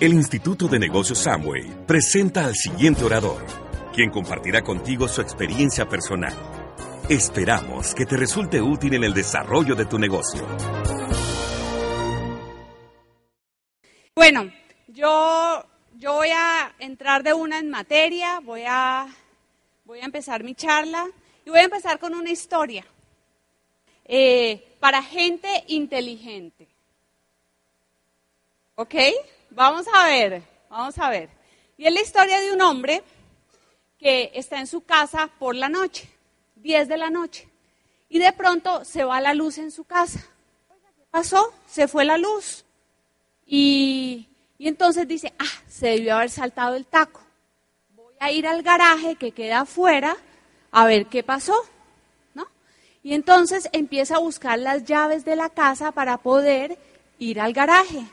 el Instituto de Negocios Samway presenta al siguiente orador, quien compartirá contigo su experiencia personal. Esperamos que te resulte útil en el desarrollo de tu negocio. Bueno, yo, yo voy a entrar de una en materia, voy a, voy a empezar mi charla y voy a empezar con una historia eh, para gente inteligente. ¿Ok? Vamos a ver, vamos a ver. Y es la historia de un hombre que está en su casa por la noche, 10 de la noche, y de pronto se va la luz en su casa. ¿Qué pasó? Se fue la luz. Y, y entonces dice, ah, se debió haber saltado el taco. Voy a ir al garaje que queda afuera a ver qué pasó. ¿no? Y entonces empieza a buscar las llaves de la casa para poder ir al garaje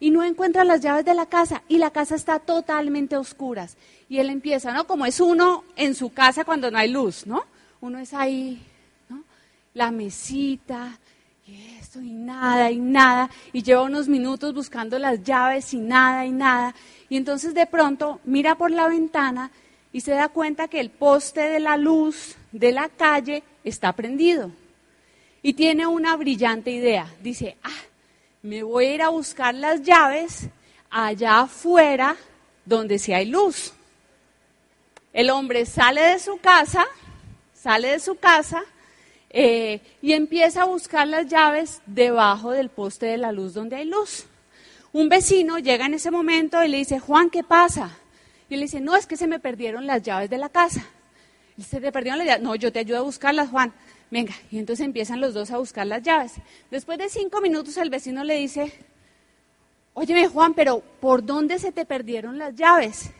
y no encuentra las llaves de la casa y la casa está totalmente a oscuras. Y él empieza, ¿no? Como es uno en su casa cuando no hay luz, ¿no? Uno es ahí, ¿no? La mesita, y esto, y nada, y nada. Y lleva unos minutos buscando las llaves y nada, y nada. Y entonces de pronto mira por la ventana y se da cuenta que el poste de la luz de la calle está prendido. Y tiene una brillante idea. Dice, ah, me voy a ir a buscar las llaves allá afuera donde sí hay luz. El hombre sale de su casa, sale de su casa eh, y empieza a buscar las llaves debajo del poste de la luz donde hay luz. Un vecino llega en ese momento y le dice, Juan, ¿qué pasa? Y le dice, no, es que se me perdieron las llaves de la casa. ¿Se te perdieron las llaves? No, yo te ayudo a buscarlas, Juan. Venga, y entonces empiezan los dos a buscar las llaves. Después de cinco minutos el vecino le dice, óyeme Juan, pero ¿por dónde se te perdieron las llaves?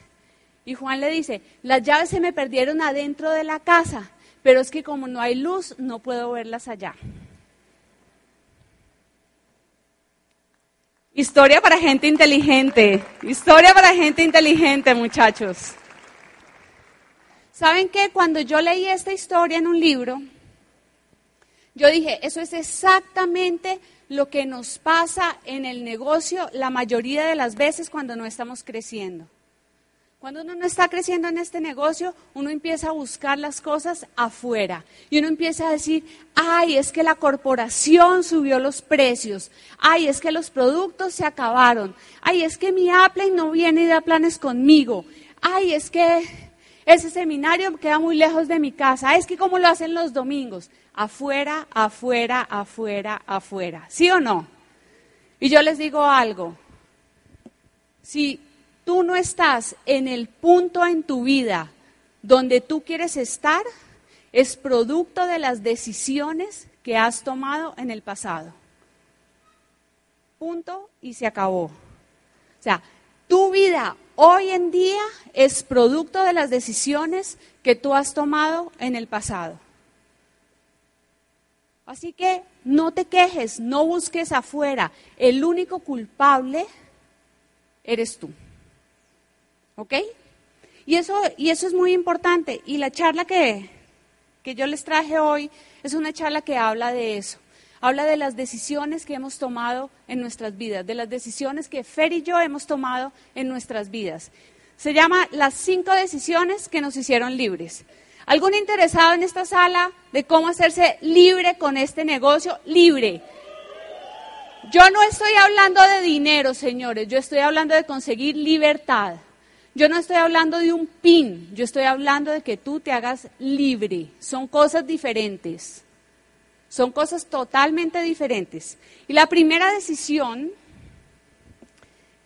Y Juan le dice, las llaves se me perdieron adentro de la casa, pero es que como no hay luz, no puedo verlas allá. Historia para gente inteligente, historia para gente inteligente, muchachos. ¿Saben qué? Cuando yo leí esta historia en un libro, yo dije, eso es exactamente lo que nos pasa en el negocio la mayoría de las veces cuando no estamos creciendo. Cuando uno no está creciendo en este negocio, uno empieza a buscar las cosas afuera y uno empieza a decir, ay, es que la corporación subió los precios, ay, es que los productos se acabaron, ay, es que mi Apple no viene y da planes conmigo, ay, es que ese seminario queda muy lejos de mi casa, es que como lo hacen los domingos, afuera, afuera, afuera, afuera. ¿Sí o no? Y yo les digo algo. Si tú no estás en el punto en tu vida donde tú quieres estar, es producto de las decisiones que has tomado en el pasado. Punto y se acabó. O sea, tu vida hoy en día es producto de las decisiones que tú has tomado en el pasado. Así que no te quejes, no busques afuera. El único culpable eres tú. ¿Ok? Y eso, y eso es muy importante. Y la charla que, que yo les traje hoy es una charla que habla de eso. Habla de las decisiones que hemos tomado en nuestras vidas, de las decisiones que Fer y yo hemos tomado en nuestras vidas. Se llama Las cinco decisiones que nos hicieron libres. ¿Algún interesado en esta sala de cómo hacerse libre con este negocio? Libre. Yo no estoy hablando de dinero, señores, yo estoy hablando de conseguir libertad. Yo no estoy hablando de un pin, yo estoy hablando de que tú te hagas libre. Son cosas diferentes. Son cosas totalmente diferentes. Y la primera decisión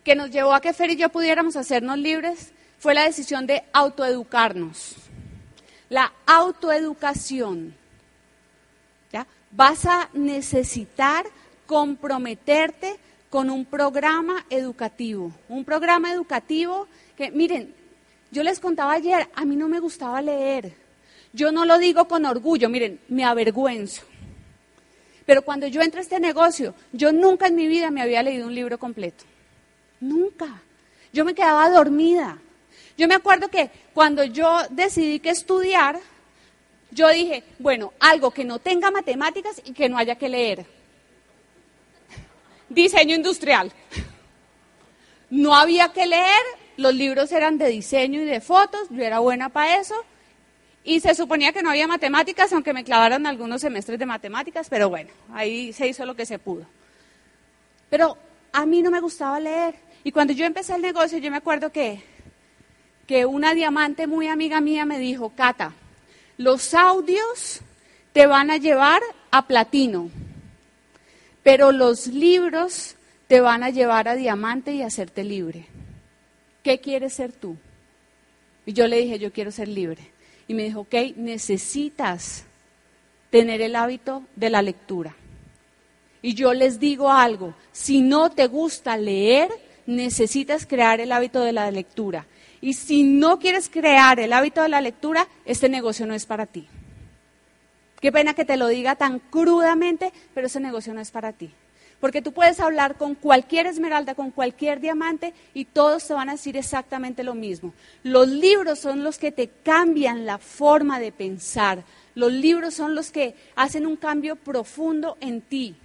que nos llevó a que Fer y yo pudiéramos hacernos libres fue la decisión de autoeducarnos la autoeducación. ¿ya? Vas a necesitar comprometerte con un programa educativo. Un programa educativo que, miren, yo les contaba ayer, a mí no me gustaba leer. Yo no lo digo con orgullo, miren, me avergüenzo. Pero cuando yo entré a este negocio, yo nunca en mi vida me había leído un libro completo. Nunca. Yo me quedaba dormida. Yo me acuerdo que cuando yo decidí que estudiar, yo dije, bueno, algo que no tenga matemáticas y que no haya que leer. Diseño industrial. No había que leer, los libros eran de diseño y de fotos, yo era buena para eso. Y se suponía que no había matemáticas, aunque me clavaron algunos semestres de matemáticas, pero bueno, ahí se hizo lo que se pudo. Pero a mí no me gustaba leer. Y cuando yo empecé el negocio, yo me acuerdo que, que una diamante muy amiga mía me dijo, Cata, los audios te van a llevar a platino, pero los libros te van a llevar a diamante y a hacerte libre. ¿Qué quieres ser tú? Y yo le dije, yo quiero ser libre. Y me dijo, ok, necesitas tener el hábito de la lectura. Y yo les digo algo, si no te gusta leer, necesitas crear el hábito de la lectura. Y si no quieres crear el hábito de la lectura, este negocio no es para ti. Qué pena que te lo diga tan crudamente, pero ese negocio no es para ti. Porque tú puedes hablar con cualquier esmeralda, con cualquier diamante, y todos te van a decir exactamente lo mismo. Los libros son los que te cambian la forma de pensar. Los libros son los que hacen un cambio profundo en ti.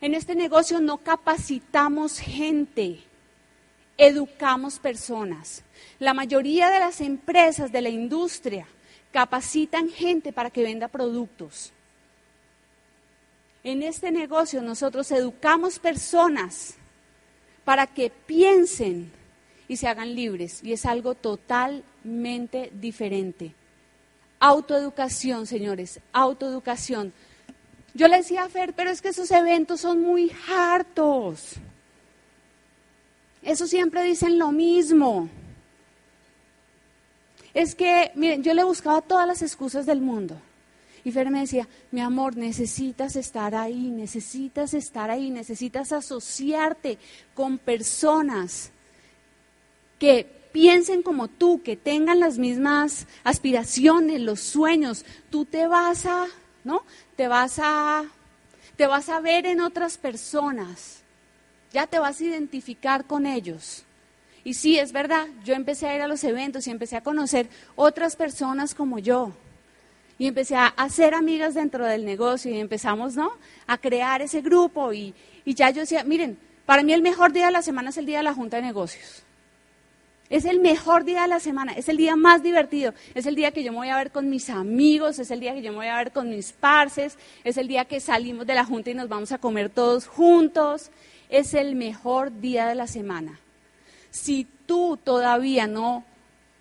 En este negocio no capacitamos gente, educamos personas. La mayoría de las empresas de la industria capacitan gente para que venda productos. En este negocio nosotros educamos personas para que piensen y se hagan libres. Y es algo totalmente diferente. Autoeducación, señores, autoeducación. Yo le decía a Fer, pero es que esos eventos son muy hartos. Eso siempre dicen lo mismo. Es que, miren, yo le buscaba todas las excusas del mundo. Y Fer decía, mi amor, necesitas estar ahí, necesitas estar ahí, necesitas asociarte con personas que piensen como tú, que tengan las mismas aspiraciones, los sueños. Tú te vas a, ¿no? Te vas a, te vas a ver en otras personas. Ya te vas a identificar con ellos. Y sí, es verdad, yo empecé a ir a los eventos y empecé a conocer otras personas como yo. Y empecé a hacer amigas dentro del negocio y empezamos, ¿no? A crear ese grupo y, y ya yo decía, miren, para mí el mejor día de la semana es el día de la Junta de Negocios. Es el mejor día de la semana, es el día más divertido, es el día que yo me voy a ver con mis amigos, es el día que yo me voy a ver con mis parces, es el día que salimos de la junta y nos vamos a comer todos juntos, es el mejor día de la semana. Si tú todavía no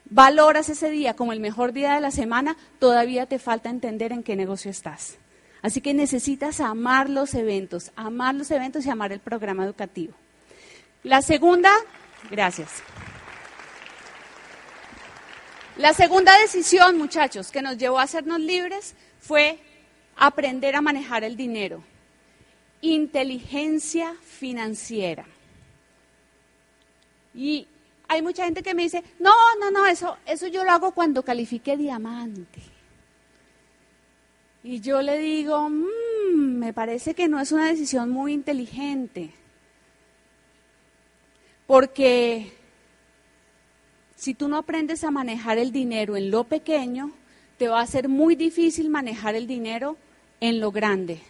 valoras ese día como el mejor día de la semana, todavía te falta entender en qué negocio estás. Así que necesitas amar los eventos, amar los eventos y amar el programa educativo. La segunda, gracias. La segunda decisión, muchachos, que nos llevó a hacernos libres fue aprender a manejar el dinero. Inteligencia financiera. Y hay mucha gente que me dice, no, no, no, eso, eso yo lo hago cuando califique diamante. Y yo le digo, mm, me parece que no es una decisión muy inteligente. Porque si tú no aprendes a manejar el dinero en lo pequeño, te va a ser muy difícil manejar el dinero en lo grande.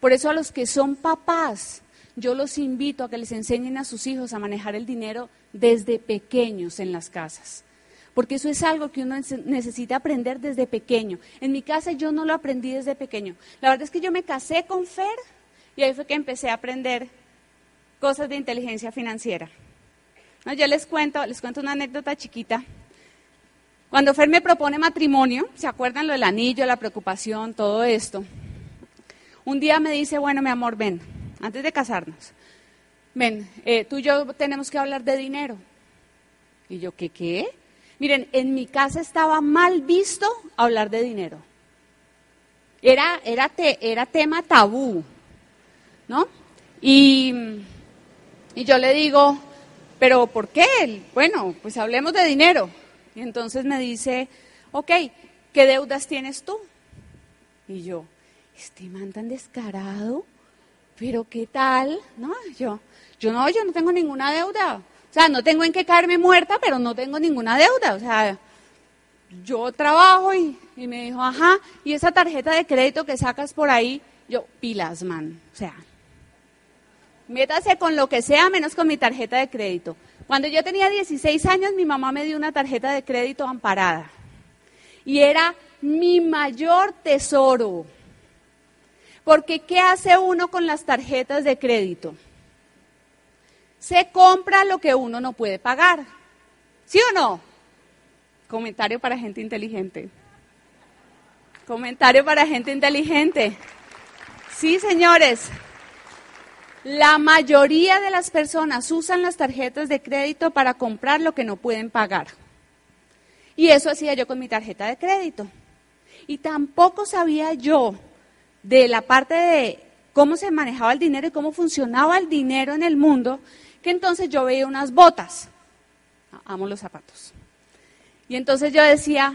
Por eso a los que son papás, yo los invito a que les enseñen a sus hijos a manejar el dinero desde pequeños en las casas. Porque eso es algo que uno necesita aprender desde pequeño. En mi casa yo no lo aprendí desde pequeño. La verdad es que yo me casé con Fer y ahí fue que empecé a aprender cosas de inteligencia financiera. yo les cuento, les cuento una anécdota chiquita. Cuando Fer me propone matrimonio, ¿se acuerdan lo del anillo, la preocupación, todo esto? Un día me dice, bueno, mi amor, ven, antes de casarnos, ven, eh, tú y yo tenemos que hablar de dinero. Y yo, ¿qué qué? Miren, en mi casa estaba mal visto hablar de dinero. Era, era, era tema tabú, ¿no? Y, Y yo le digo, pero ¿por qué? Bueno, pues hablemos de dinero. Y entonces me dice, ok, ¿qué deudas tienes tú? Y yo, este man tan descarado, pero ¿qué tal? No, yo, yo no, yo no tengo ninguna deuda. O sea, no tengo en qué caerme muerta, pero no tengo ninguna deuda. O sea, yo trabajo y, y me dijo, ajá, y esa tarjeta de crédito que sacas por ahí, yo, pilas, man. O sea, métase con lo que sea menos con mi tarjeta de crédito. Cuando yo tenía 16 años, mi mamá me dio una tarjeta de crédito amparada. Y era mi mayor tesoro. Porque ¿qué hace uno con las tarjetas de crédito? Se compra lo que uno no puede pagar. ¿Sí o no? Comentario para gente inteligente. Comentario para gente inteligente. Sí, señores. La mayoría de las personas usan las tarjetas de crédito para comprar lo que no pueden pagar. Y eso hacía yo con mi tarjeta de crédito. Y tampoco sabía yo de la parte de cómo se manejaba el dinero y cómo funcionaba el dinero en el mundo, que entonces yo veía unas botas. Amo los zapatos. Y entonces yo decía,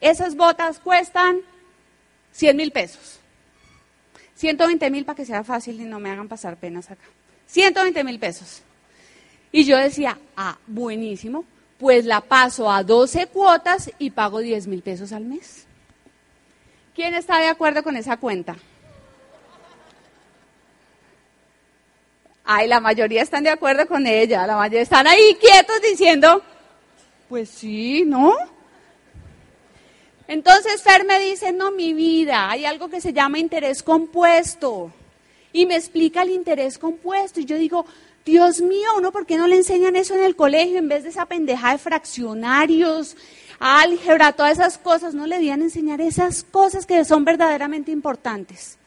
esas botas cuestan 100 mil pesos. 120 mil para que sea fácil y no me hagan pasar penas acá. 120 mil pesos. Y yo decía, ah, buenísimo, pues la paso a 12 cuotas y pago 10 mil pesos al mes. ¿Quién está de acuerdo con esa cuenta? Ay, la mayoría están de acuerdo con ella, la mayoría están ahí quietos diciendo, pues sí, ¿no? Entonces Fer me dice, no, mi vida, hay algo que se llama interés compuesto. Y me explica el interés compuesto. Y yo digo, Dios mío, ¿uno por qué no le enseñan eso en el colegio en vez de esa pendeja de fraccionarios, álgebra, todas esas cosas? No le debían enseñar esas cosas que son verdaderamente importantes.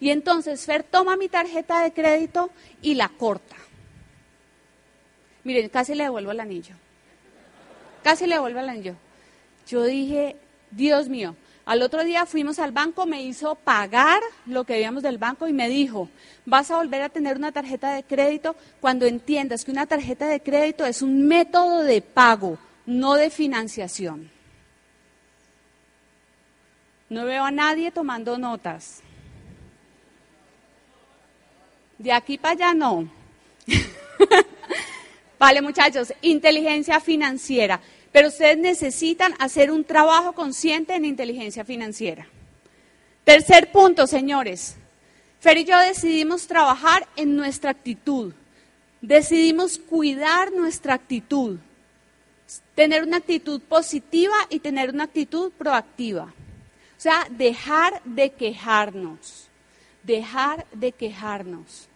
Y entonces Fer toma mi tarjeta de crédito y la corta. Miren, casi le devuelvo el anillo. Casi le devuelvo el anillo. Yo dije, Dios mío. Al otro día fuimos al banco, me hizo pagar lo que debíamos del banco y me dijo, vas a volver a tener una tarjeta de crédito cuando entiendas que una tarjeta de crédito es un método de pago, no de financiación. No veo a nadie tomando notas. De aquí para allá no. vale muchachos, inteligencia financiera. Pero ustedes necesitan hacer un trabajo consciente en inteligencia financiera. Tercer punto, señores. Fer y yo decidimos trabajar en nuestra actitud. Decidimos cuidar nuestra actitud. Tener una actitud positiva y tener una actitud proactiva. O sea, dejar de quejarnos. Dejar de quejarnos.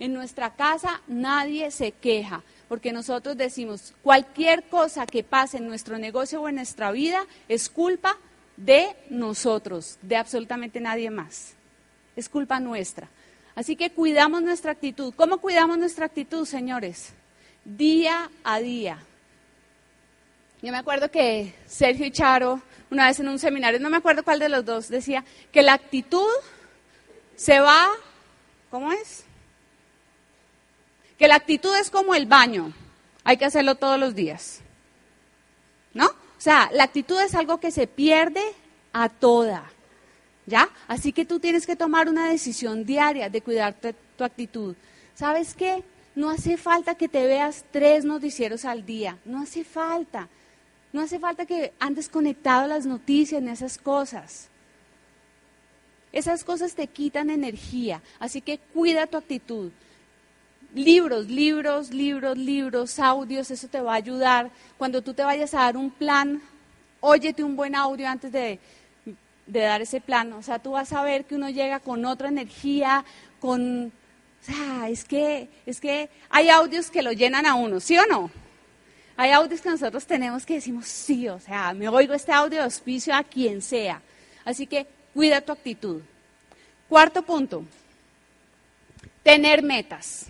En nuestra casa nadie se queja porque nosotros decimos, cualquier cosa que pase en nuestro negocio o en nuestra vida es culpa de nosotros, de absolutamente nadie más. Es culpa nuestra. Así que cuidamos nuestra actitud. ¿Cómo cuidamos nuestra actitud, señores? Día a día. Yo me acuerdo que Sergio y Charo, una vez en un seminario, no me acuerdo cuál de los dos, decía que la actitud se va, ¿cómo es? Que la actitud es como el baño, hay que hacerlo todos los días. ¿No? O sea, la actitud es algo que se pierde a toda. ¿Ya? Así que tú tienes que tomar una decisión diaria de cuidar tu, actitud. ¿Sabes qué? No hace falta que te veas tres noticieros al día. No hace falta. No hace falta que andes conectado las noticias ni esas cosas. Esas cosas te quitan energía. Así que cuida tu actitud libros, libros, libros, libros, audios, eso te va a ayudar. Cuando tú te vayas a dar un plan, óyete un buen audio antes de, dar ese plan. O sea, tú vas a ver que uno llega con otra energía, con... O sea, es que, es que hay audios que lo llenan a uno, ¿sí o no? Hay audios que nosotros tenemos que decimos, sí, o sea, me oigo este audio de auspicio a quien sea. Así que cuida tu actitud. Cuarto punto, tener metas.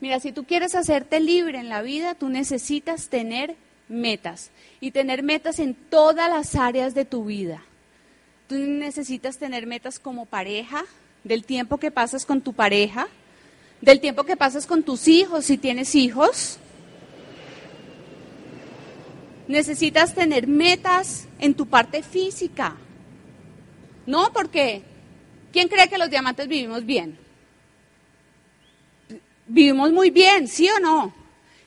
Mira, si tú quieres hacerte libre en la vida, tú necesitas tener metas y tener metas en todas las áreas de tu vida. Tú necesitas tener metas como pareja, del tiempo que pasas con tu pareja, del tiempo que pasas con tus hijos, si tienes hijos. Necesitas tener metas en tu parte física. No, porque ¿quién cree que los diamantes vivimos bien? Vivimos muy bien, ¿sí o no?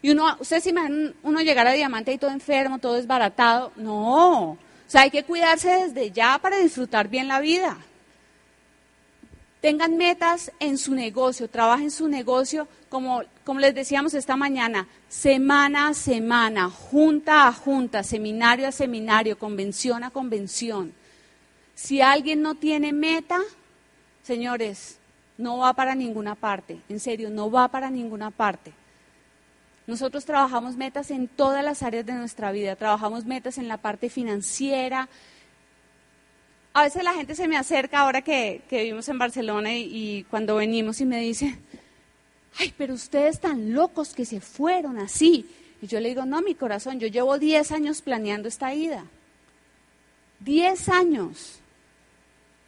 Y uno, ustedes se imaginan uno llegar a diamante y todo enfermo, todo desbaratado. No, o sea, hay que cuidarse desde ya para disfrutar bien la vida. Tengan metas en su negocio, trabajen su negocio, como, como les decíamos esta mañana, semana a semana, junta a junta, seminario a seminario, convención a convención. Si alguien no tiene meta, señores, no va para ninguna parte, en serio, no va para ninguna parte. Nosotros trabajamos metas en todas las áreas de nuestra vida, trabajamos metas en la parte financiera. A veces la gente se me acerca ahora que, vivimos en Barcelona y, cuando venimos y me dice, ay, pero ustedes tan locos que se fueron así. Y yo le digo, no, mi corazón, yo llevo 10 años planeando esta ida. 10 años.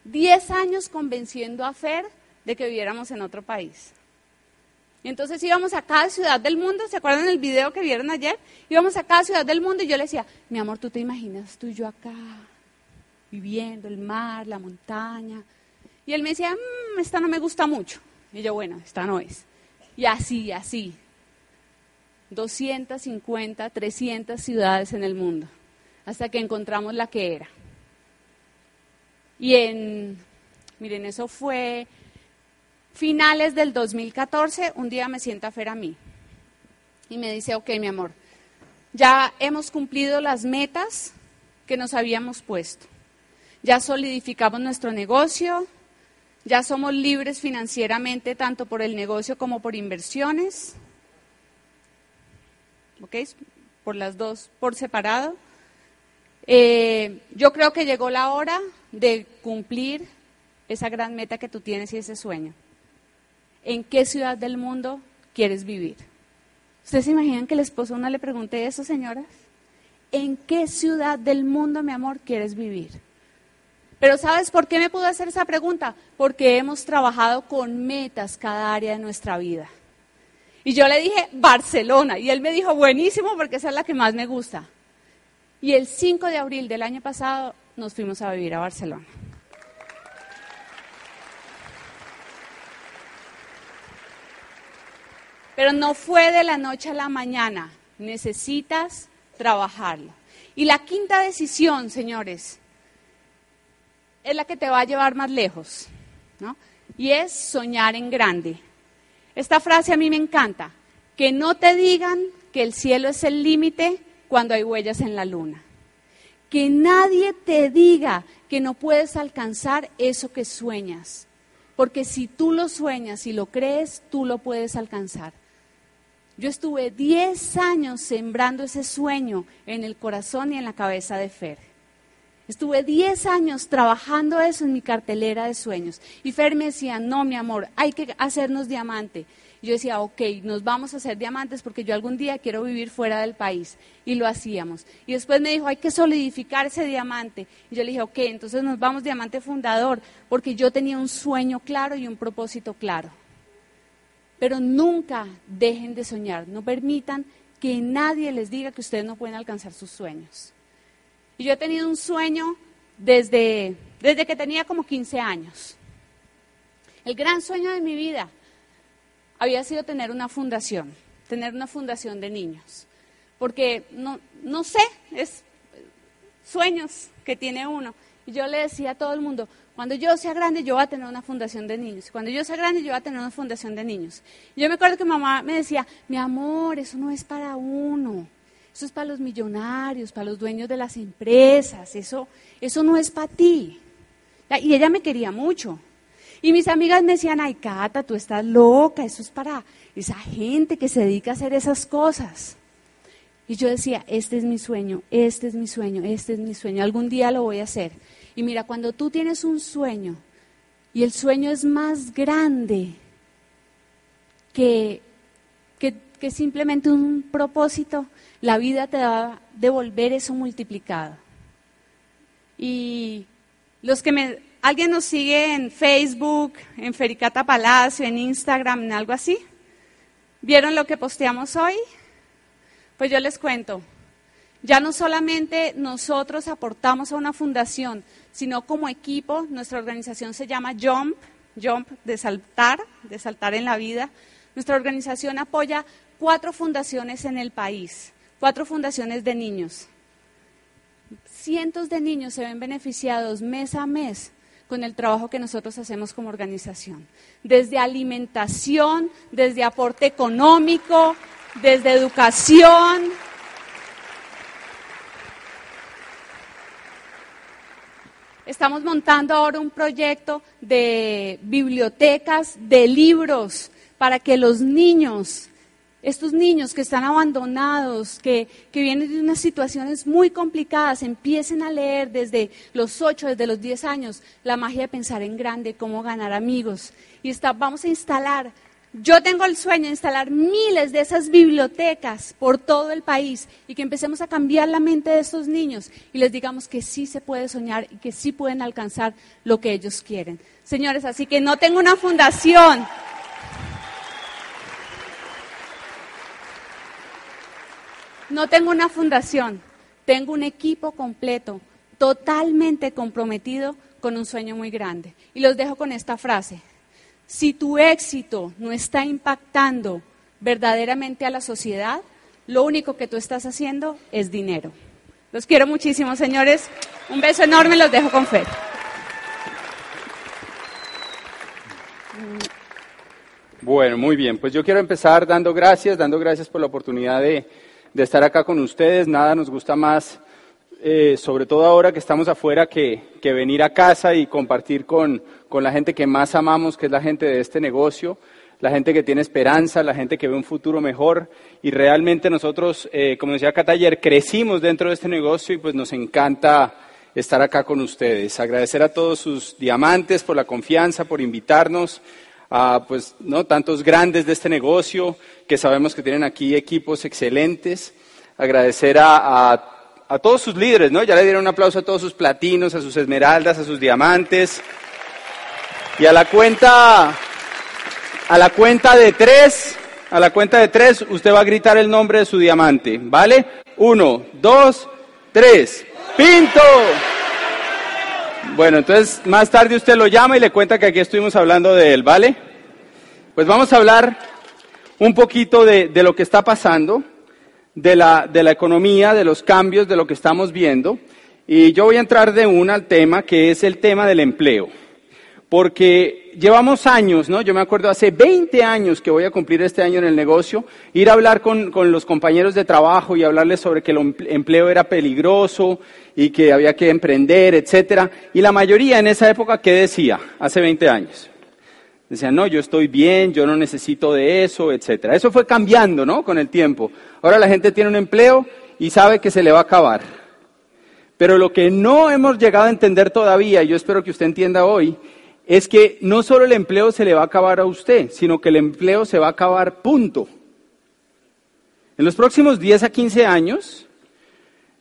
Diez años convenciendo a Fer de que viviéramos en otro país. Y entonces íbamos a cada ciudad del mundo, ¿se acuerdan del video que vieron ayer? Íbamos a cada ciudad del mundo y yo le decía, mi amor, ¿tú te imaginas tú y yo acá, viviendo el mar, la montaña? Y él me decía, mmm, esta no me gusta mucho. Y yo, bueno, esta no es. Y así, así. 250, 300 ciudades en el mundo, hasta que encontramos la que era. Y en, miren, eso fue finales del 2014, un día me sienta Fer a mí y me dice, ok, mi amor, ya hemos cumplido las metas que nos habíamos puesto. Ya solidificamos nuestro negocio, ya somos libres financieramente tanto por el negocio como por inversiones. ¿Ok? Por las dos, por separado. Eh, yo creo que llegó la hora de cumplir esa gran meta que tú tienes y ese sueño. ¿En qué ciudad del mundo quieres vivir? ¿Ustedes se imaginan que el esposo no le pregunte eso, señoras? ¿En qué ciudad del mundo, mi amor, quieres vivir? Pero ¿sabes por qué me pudo hacer esa pregunta? Porque hemos trabajado con metas cada área de nuestra vida. Y yo le dije Barcelona y él me dijo buenísimo porque esa es la que más me gusta. Y el 5 de abril del año pasado nos fuimos a vivir a Barcelona. Pero no fue de la noche a la mañana. Necesitas trabajarlo. Y la quinta decisión, señores, es la que te va a llevar más lejos. ¿no? Y es soñar en grande. Esta frase a mí me encanta. Que no te digan que el cielo es el límite cuando hay huellas en la luna. Que nadie te diga que no puedes alcanzar eso que sueñas. Porque si tú lo sueñas y lo crees, tú lo puedes alcanzar. Yo estuve 10 años sembrando ese sueño en el corazón y en la cabeza de Fer. Estuve 10 años trabajando eso en mi cartelera de sueños. Y Fer me decía, no, mi amor, hay que hacernos diamante. Y yo decía, ok, nos vamos a hacer diamantes porque yo algún día quiero vivir fuera del país. Y lo hacíamos. Y después me dijo, hay que solidificar ese diamante. Y yo le dije, ok, entonces nos vamos diamante fundador porque yo tenía un sueño claro y un propósito claro. Pero nunca dejen de soñar, no permitan que nadie les diga que ustedes no pueden alcanzar sus sueños. Y yo he tenido un sueño desde, desde que tenía como 15 años. El gran sueño de mi vida había sido tener una fundación, tener una fundación de niños. Porque no, no sé, es sueños que tiene uno. Y yo le decía a todo el mundo, cuando yo sea grande, yo voy a tener una fundación de niños. Cuando yo sea grande, yo voy a tener una fundación de niños. Yo me acuerdo que mamá me decía, mi amor, eso no es para uno. Eso es para los millonarios, para los dueños de las empresas. Eso, eso no es para ti. Y ella me quería mucho. Y mis amigas me decían, ay, Cata, tú estás loca. Eso es para esa gente que se dedica a hacer esas cosas. Y yo decía, este es mi sueño, este es mi sueño, este es mi sueño. Algún día lo voy a hacer. Y mira, cuando tú tienes un sueño y el sueño es más grande que, que, simplemente un propósito, la vida te va a devolver eso multiplicado. Y los que me ¿Alguien nos sigue en Facebook, en Fericata Palacio, en Instagram, en algo así? ¿Vieron lo que posteamos hoy? Pues yo les cuento. Ya no solamente nosotros aportamos a una fundación, sino como equipo, nuestra organización se llama Jump, Jump de saltar, de saltar en la vida. Nuestra organización apoya cuatro fundaciones en el país, cuatro fundaciones de niños. Cientos de niños se ven beneficiados mes a mes con el trabajo que nosotros hacemos como organización. Desde alimentación, desde aporte económico, desde educación. Estamos montando ahora un proyecto de bibliotecas, de libros, para que los niños estos niños que están abandonados, que, vienen de unas situaciones muy complicadas, empiecen a leer desde los 8, desde los 10 años, la magia de pensar en grande, cómo ganar amigos. Y vamos a instalar, yo tengo el sueño de instalar miles de esas bibliotecas por todo el país y que empecemos a cambiar la mente de estos niños y les digamos que sí se puede soñar y que sí pueden alcanzar lo que ellos quieren. Señores, así que no tengo una fundación. No tengo una fundación, tengo un equipo completo, totalmente comprometido con un sueño muy grande. Y los dejo con esta frase. Si tu éxito no está impactando verdaderamente a la sociedad, lo único que tú estás haciendo es dinero. Los quiero muchísimo, señores. Un beso enorme, los dejo con fe. Bueno, muy bien. Pues yo quiero empezar dando gracias, dando gracias por la oportunidad de de estar acá con ustedes. Nada nos gusta más, eh, sobre todo ahora que estamos afuera, que, que venir a casa y compartir con, con, la gente que más amamos, que es la gente de este negocio, la gente que tiene esperanza, la gente que ve un futuro mejor. Y realmente nosotros, eh, como decía ayer, crecimos dentro de este negocio y pues nos encanta estar acá con ustedes. Agradecer a todos sus diamantes por la confianza, por invitarnos a pues, ¿no? tantos grandes de este negocio que sabemos que tienen aquí equipos excelentes. Agradecer a, a, todos sus líderes, ¿no? Ya le dieron un aplauso a todos sus platinos, a sus esmeraldas, a sus diamantes. Y a la cuenta, a la cuenta de tres, a la cuenta de tres, usted va a gritar el nombre de su diamante, ¿vale? Uno, dos, tres. ¡Pinto! Bueno, entonces más tarde usted lo llama y le cuenta que aquí estuvimos hablando de él, ¿vale? Pues vamos a hablar un poquito de, lo que está pasando, de la, de la economía, de los cambios, de lo que estamos viendo. Y yo voy a entrar de una al tema que es el tema del empleo. Porque llevamos años, ¿no? Yo me acuerdo hace 20 años que voy a cumplir este año en el negocio, ir a hablar con, con los compañeros de trabajo y hablarles sobre que el empleo era peligroso y que había que emprender, etcétera. Y la mayoría en esa época, ¿qué decía? Hace 20 años. Decían, no, yo estoy bien, yo no necesito de eso, etcétera. Eso fue cambiando, ¿no? Con el tiempo. Ahora la gente tiene un empleo y sabe que se le va a acabar. Pero lo que no hemos llegado a entender todavía, y yo espero que usted entienda hoy, es que no solo el empleo se le va a acabar a usted, sino que el empleo se va a acabar, punto. En los próximos 10 a 15 años,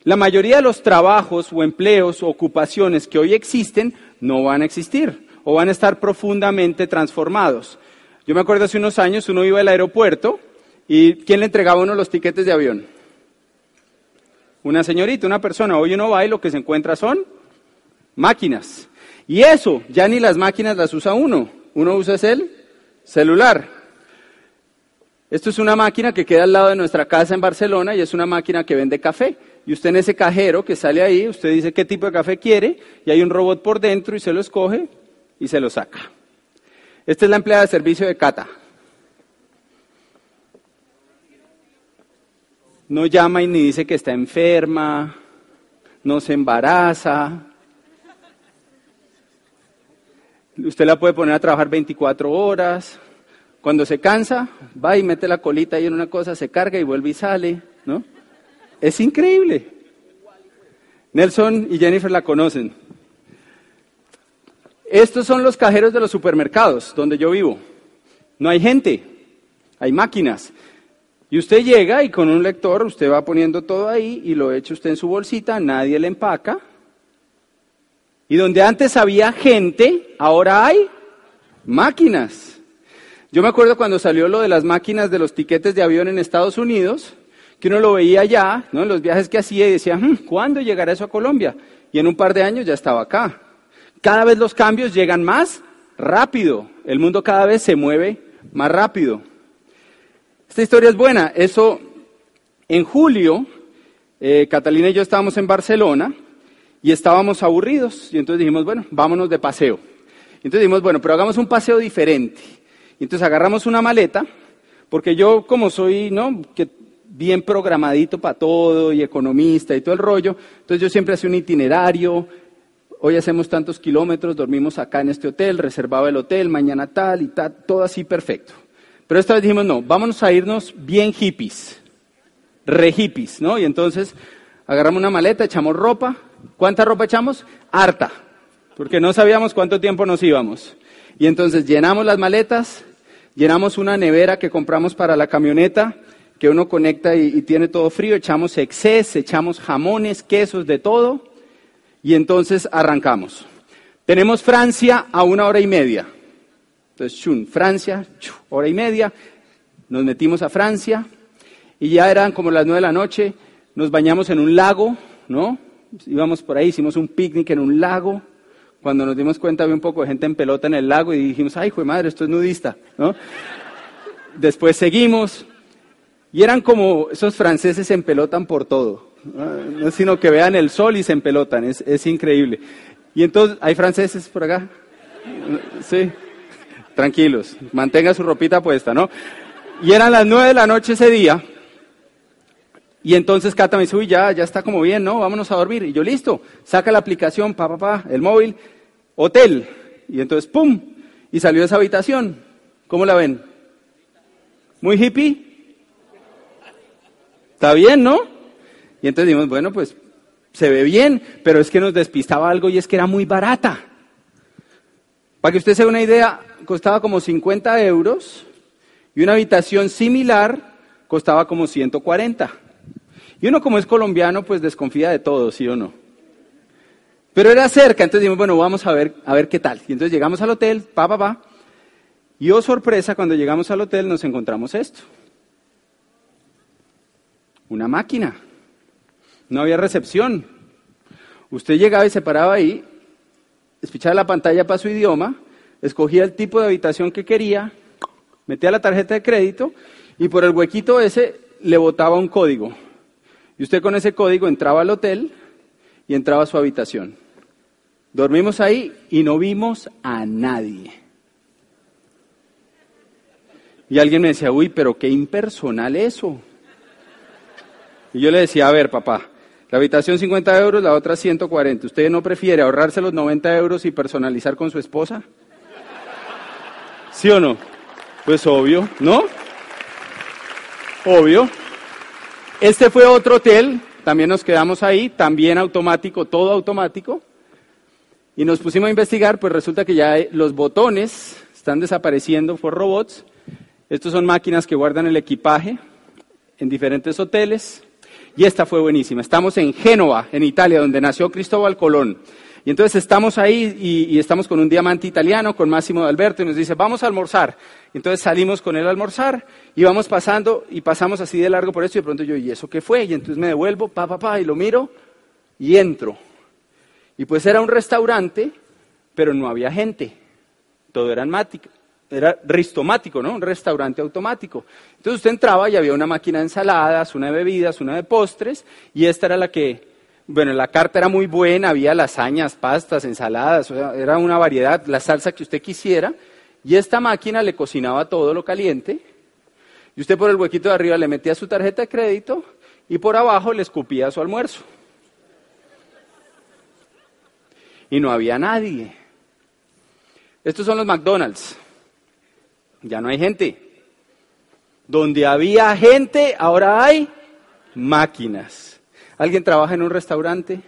la mayoría de los trabajos o empleos o ocupaciones que hoy existen no van a existir o van a estar profundamente transformados. Yo me acuerdo hace unos años, uno iba al aeropuerto y ¿quién le entregaba a uno los tiquetes de avión? Una señorita, una persona. Hoy uno va y lo que se encuentra son máquinas. Y eso, ya ni las máquinas las usa uno. Uno usa el celular. Esto es una máquina que queda al lado de nuestra casa en Barcelona y es una máquina que vende café y usted en ese cajero que sale ahí, usted dice qué tipo de café quiere y hay un robot por dentro y se lo escoge y se lo saca. Esta es la empleada de servicio de Cata. No llama y ni dice que está enferma, no se embaraza. Usted la puede poner a trabajar 24 horas. Cuando se cansa, va y mete la colita ahí en una cosa, se carga y vuelve y sale, ¿no? Es increíble. Nelson y Jennifer la conocen. Estos son los cajeros de los supermercados donde yo vivo. No hay gente, hay máquinas. Y usted llega y con un lector usted va poniendo todo ahí y lo echa usted en su bolsita, nadie le empaca. Y donde antes había gente, ahora hay máquinas. Yo me acuerdo cuando salió lo de las máquinas de los tiquetes de avión en Estados Unidos, que uno lo veía allá, ¿no? en los viajes que hacía y decía, hmm, ¿cuándo llegará eso a Colombia? Y en un par de años ya estaba acá. Cada vez los cambios llegan más rápido. El mundo cada vez se mueve más rápido. Esta historia es buena. Eso, en julio, eh, Catalina y yo estábamos en Barcelona y estábamos aburridos. Y entonces dijimos, bueno, vámonos de paseo. Y entonces dijimos, bueno, pero hagamos un paseo diferente. Y entonces agarramos una maleta, porque yo como soy, ¿no? Que bien programadito para todo y economista y todo el rollo, entonces yo siempre hacía un itinerario, hoy hacemos tantos kilómetros, dormimos acá en este hotel, reservaba el hotel, mañana tal y tal, todo así perfecto. Pero esta vez dijimos, no, vámonos a irnos bien hippies, re hippies, ¿no? Y entonces agarramos una maleta, echamos ropa, ¿cuánta ropa echamos? Harta, porque no sabíamos cuánto tiempo nos íbamos. Y entonces llenamos las maletas, llenamos una nevera que compramos para la camioneta, que uno conecta y, tiene todo frío, echamos exces, echamos jamones, quesos, de todo, y entonces arrancamos. Tenemos Francia a una hora y media. Entonces, chun, Francia, hora y media, nos metimos a Francia, y ya eran como las nueve de la noche, nos bañamos en un lago, ¿no? Íbamos por ahí, hicimos un picnic en un lago, cuando nos dimos cuenta había un poco de gente en pelota en el lago y dijimos, ay, fue madre, esto es nudista, ¿no? Después seguimos y eran como esos franceses se empelotan por todo, no es sino que vean el sol y se empelotan, es, es increíble. Y entonces, ¿hay franceses por acá? Sí, tranquilos, mantenga su ropita puesta, ¿no? Y eran las nueve de la noche ese día, y entonces Cata me dice, uy, ya, ya está como bien, ¿no? Vámonos a dormir. Y yo, listo, saca la aplicación, pa, pa, pa, el móvil, hotel. Y entonces, ¡pum! Y salió de esa habitación. ¿Cómo la ven? ¿Muy hippie? Está bien, ¿no? Y entonces dijimos, bueno, pues se ve bien, pero es que nos despistaba algo y es que era muy barata. Para que usted se dé una idea, costaba como 50 euros y una habitación similar costaba como 140. Y uno como es colombiano, pues desconfía de todo, ¿sí o no? Pero era cerca, entonces dijimos, bueno, vamos a ver, a ver qué tal. Y entonces llegamos al hotel, pa, pa, pa. Y oh sorpresa, cuando llegamos al hotel nos encontramos esto. Una máquina. No había recepción. Usted llegaba y se paraba ahí, escuchaba la pantalla para su idioma, escogía el tipo de habitación que quería, metía la tarjeta de crédito y por el huequito ese le botaba un código. Y usted con ese código entraba al hotel y entraba a su habitación. Dormimos ahí y no vimos a nadie. Y alguien me decía, uy, pero qué impersonal eso. Y yo le decía, a ver, papá, la habitación 50 euros, la otra 140. ¿Usted no prefiere ahorrarse los 90 euros y personalizar con su esposa? ¿Sí o no? Pues obvio, ¿no? Obvio. Este fue otro hotel, también nos quedamos ahí, también automático, todo automático. Y nos pusimos a investigar, pues resulta que ya los botones están desapareciendo por robots. Estos son máquinas que guardan el equipaje en diferentes hoteles. Y esta fue buenísima. Estamos en Génova, en Italia, donde nació Cristóbal Colón. Y entonces estamos ahí y, estamos con un diamante italiano, con Máximo de Alberto, y nos dice, vamos a almorzar. Entonces salimos con él a almorzar y vamos pasando y pasamos así de largo por esto y de pronto yo, ¿y eso qué fue? Y entonces me devuelvo, pa, pa, pa, y lo miro y entro. Y pues era un restaurante, pero no había gente. Todo era, era ristomático, ¿no? Un restaurante automático. Entonces usted entraba y había una máquina de ensaladas, una de bebidas, una de postres, y esta era la que bueno, la carta era muy buena, había lasañas, pastas, ensaladas, era una variedad, la salsa que usted quisiera, y esta máquina le cocinaba todo lo caliente, y usted por el huequito de arriba le metía su tarjeta de crédito y por abajo le escupía su almuerzo. Y no había nadie. Estos son los McDonald's. Ya no hay gente. Donde había gente, ahora hay máquinas. ¿Alguien trabaja en un restaurante?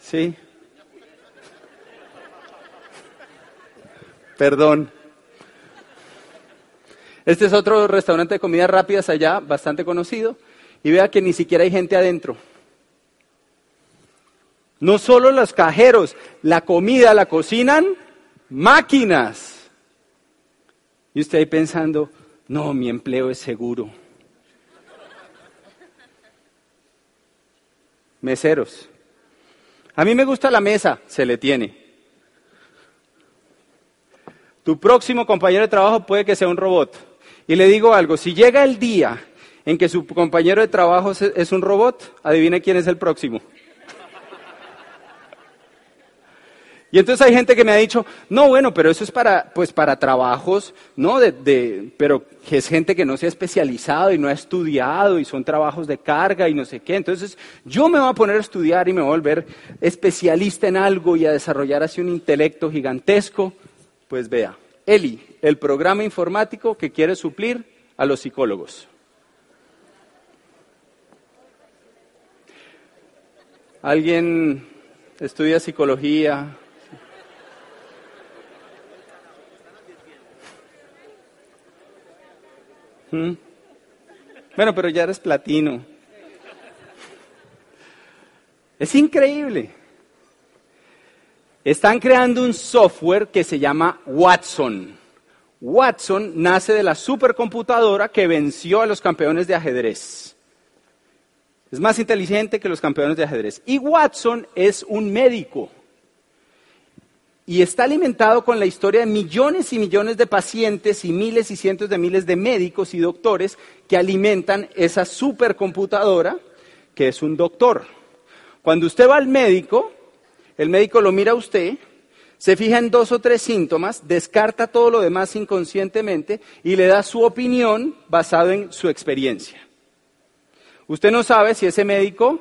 Sí. Perdón. Este es otro restaurante de comidas rápidas allá, bastante conocido, y vea que ni siquiera hay gente adentro. No solo los cajeros, la comida la cocinan máquinas. Y usted ahí pensando, no, mi empleo es seguro. Meseros. A mí me gusta la mesa, se le tiene. Tu próximo compañero de trabajo puede que sea un robot. Y le digo algo, si llega el día en que su compañero de trabajo es un robot, adivine quién es el próximo. Y entonces hay gente que me ha dicho, no, bueno, pero eso es para, pues para trabajos, ¿no? De, de, pero es gente que no se ha especializado y no ha estudiado y son trabajos de carga y no sé qué. Entonces yo me voy a poner a estudiar y me voy a volver especialista en algo y a desarrollar así un intelecto gigantesco. Pues vea, ELI, el programa informático que quiere suplir a los psicólogos. ¿Alguien estudia psicología? Bueno, pero ya eres platino. Es increíble. Están creando un software que se llama Watson. Watson nace de la supercomputadora que venció a los campeones de ajedrez. Es más inteligente que los campeones de ajedrez. Y Watson es un médico y está alimentado con la historia de millones y millones de pacientes y miles y cientos de miles de médicos y doctores que alimentan esa supercomputadora que es un doctor. Cuando usted va al médico, el médico lo mira a usted, se fija en dos o tres síntomas, descarta todo lo demás inconscientemente y le da su opinión basado en su experiencia. Usted no sabe si ese médico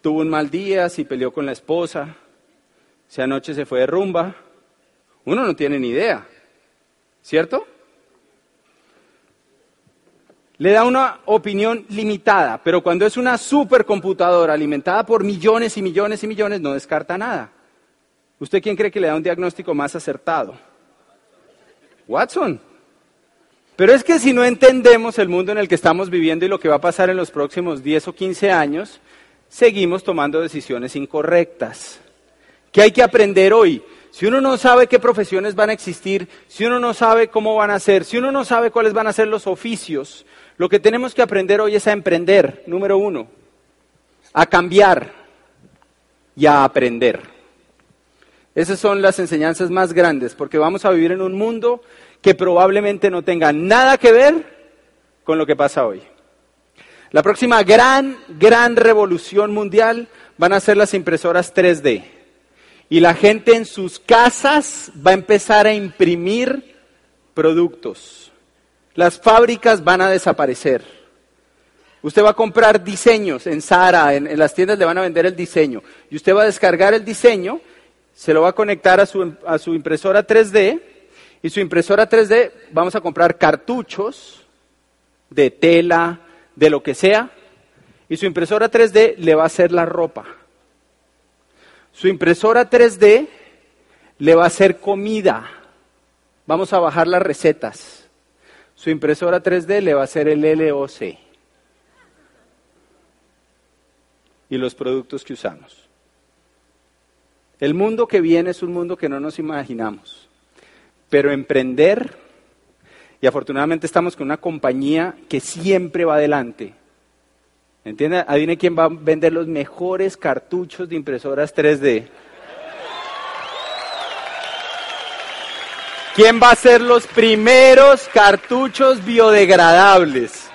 tuvo un mal día, si peleó con la esposa, si anoche se fue de rumba, uno no tiene ni idea, ¿cierto? Le da una opinión limitada, pero cuando es una supercomputadora alimentada por millones y millones y millones, no descarta nada. ¿Usted quién cree que le da un diagnóstico más acertado? Watson. Pero es que si no entendemos el mundo en el que estamos viviendo y lo que va a pasar en los próximos 10 o 15 años, seguimos tomando decisiones incorrectas. ¿Qué hay que aprender hoy? Si uno no sabe qué profesiones van a existir, si uno no sabe cómo van a ser, si uno no sabe cuáles van a ser los oficios, lo que tenemos que aprender hoy es a emprender, número uno, a cambiar y a aprender. Esas son las enseñanzas más grandes, porque vamos a vivir en un mundo que probablemente no tenga nada que ver con lo que pasa hoy. La próxima gran, gran revolución mundial van a ser las impresoras 3D y la gente en sus casas va a empezar a imprimir productos. Las fábricas van a desaparecer. Usted va a comprar diseños en Zara, en, las tiendas le van a vender el diseño. Y usted va a descargar el diseño, se lo va a conectar a su, a su impresora 3D. Y su impresora 3D, vamos a comprar cartuchos de tela, de lo que sea. Y su impresora 3D le va a hacer la ropa. Su impresora 3D le va a hacer comida. Vamos a bajar las recetas. Su impresora 3D le va a hacer el LOC. Y los productos que usamos. El mundo que viene es un mundo que no nos imaginamos. Pero emprender, y afortunadamente estamos con una compañía que siempre va adelante ¿Entiende? Adivine quién va a vender los mejores cartuchos de impresoras 3D. ¿Quién va a ser los primeros cartuchos biodegradables?